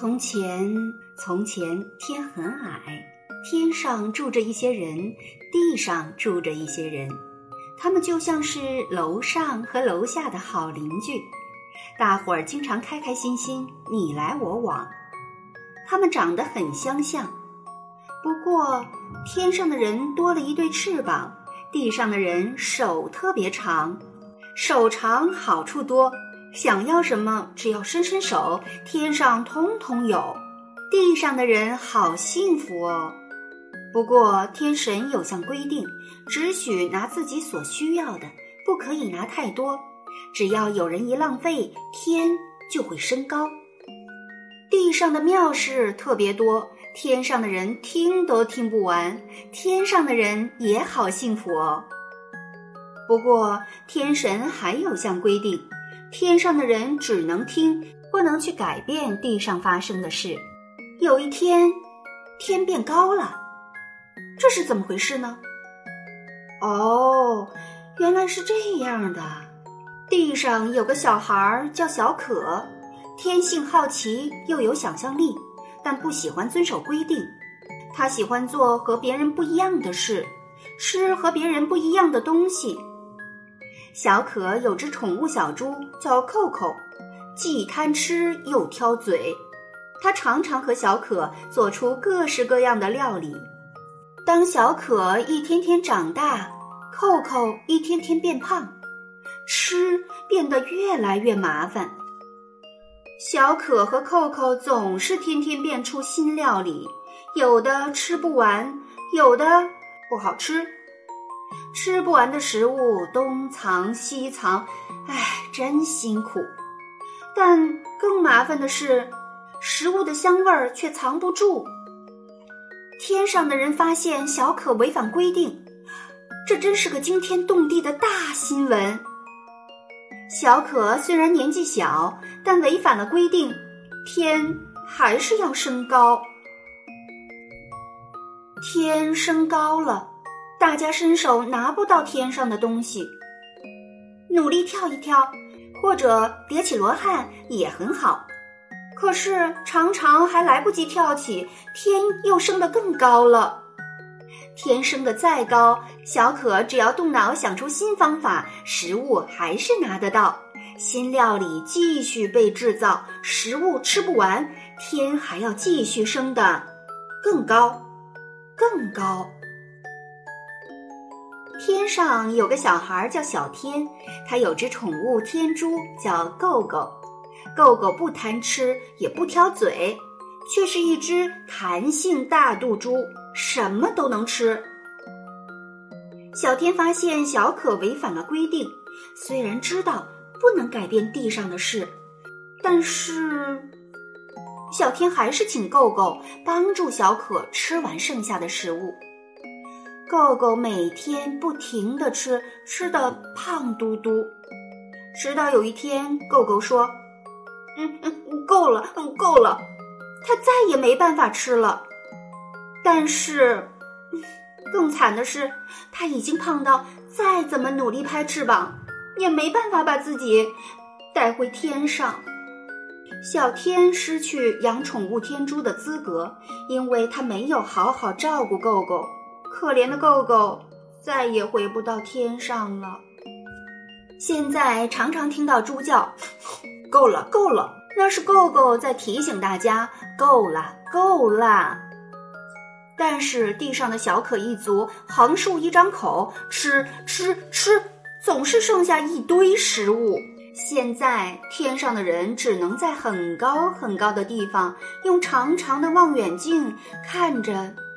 从前，从前，天很矮，天上住着一些人，地上住着一些人，他们就像是楼上和楼下的好邻居，大伙儿经常开开心心，你来我往。他们长得很相像，不过天上的人多了一对翅膀，地上的人手特别长，手长好处多。想要什么，只要伸伸手，天上通通有。地上的人好幸福哦。不过天神有项规定，只许拿自己所需要的，不可以拿太多。只要有人一浪费，天就会升高。地上的妙事特别多，天上的人听都听不完。天上的人也好幸福哦。不过天神还有项规定。天上的人只能听，不能去改变地上发生的事。有一天，天变高了，这是怎么回事呢？哦，原来是这样的。地上有个小孩叫小可，天性好奇又有想象力，但不喜欢遵守规定。他喜欢做和别人不一样的事，吃和别人不一样的东西。小可有只宠物小猪，叫扣扣，既贪吃又挑嘴。它常常和小可做出各式各样的料理。当小可一天天长大，扣扣一天天变胖，吃变得越来越麻烦。小可和扣扣总是天天变出新料理，有的吃不完，有的不好吃。吃不完的食物东藏西藏，唉，真辛苦。但更麻烦的是，食物的香味儿却藏不住。天上的人发现小可违反规定，这真是个惊天动地的大新闻。小可虽然年纪小，但违反了规定，天还是要升高。天升高了。大家伸手拿不到天上的东西，努力跳一跳，或者叠起罗汉也很好。可是常常还来不及跳起，天又升得更高了。天升得再高，小可只要动脑想出新方法，食物还是拿得到。新料理继续被制造，食物吃不完，天还要继续升得更高，更高。天上有个小孩叫小天，他有只宠物天猪叫够够。够够不贪吃，也不挑嘴，却是一只弹性大肚猪，什么都能吃。小天发现小可违反了规定，虽然知道不能改变地上的事，但是小天还是请够够帮助小可吃完剩下的食物。狗狗每天不停地吃，吃的胖嘟嘟。直到有一天，狗狗说：“嗯嗯，够了，嗯够了。”它再也没办法吃了。但是，更惨的是，它已经胖到再怎么努力拍翅膀，也没办法把自己带回天上。小天失去养宠物天珠的资格，因为他没有好好照顾狗狗。可怜的狗狗再也回不到天上了。现在常常听到猪叫，够了，够了，那是狗狗在提醒大家，够了，够了。但是地上的小可一族横竖一张口，吃吃吃，总是剩下一堆食物。现在天上的人只能在很高很高的地方，用长长的望远镜看着。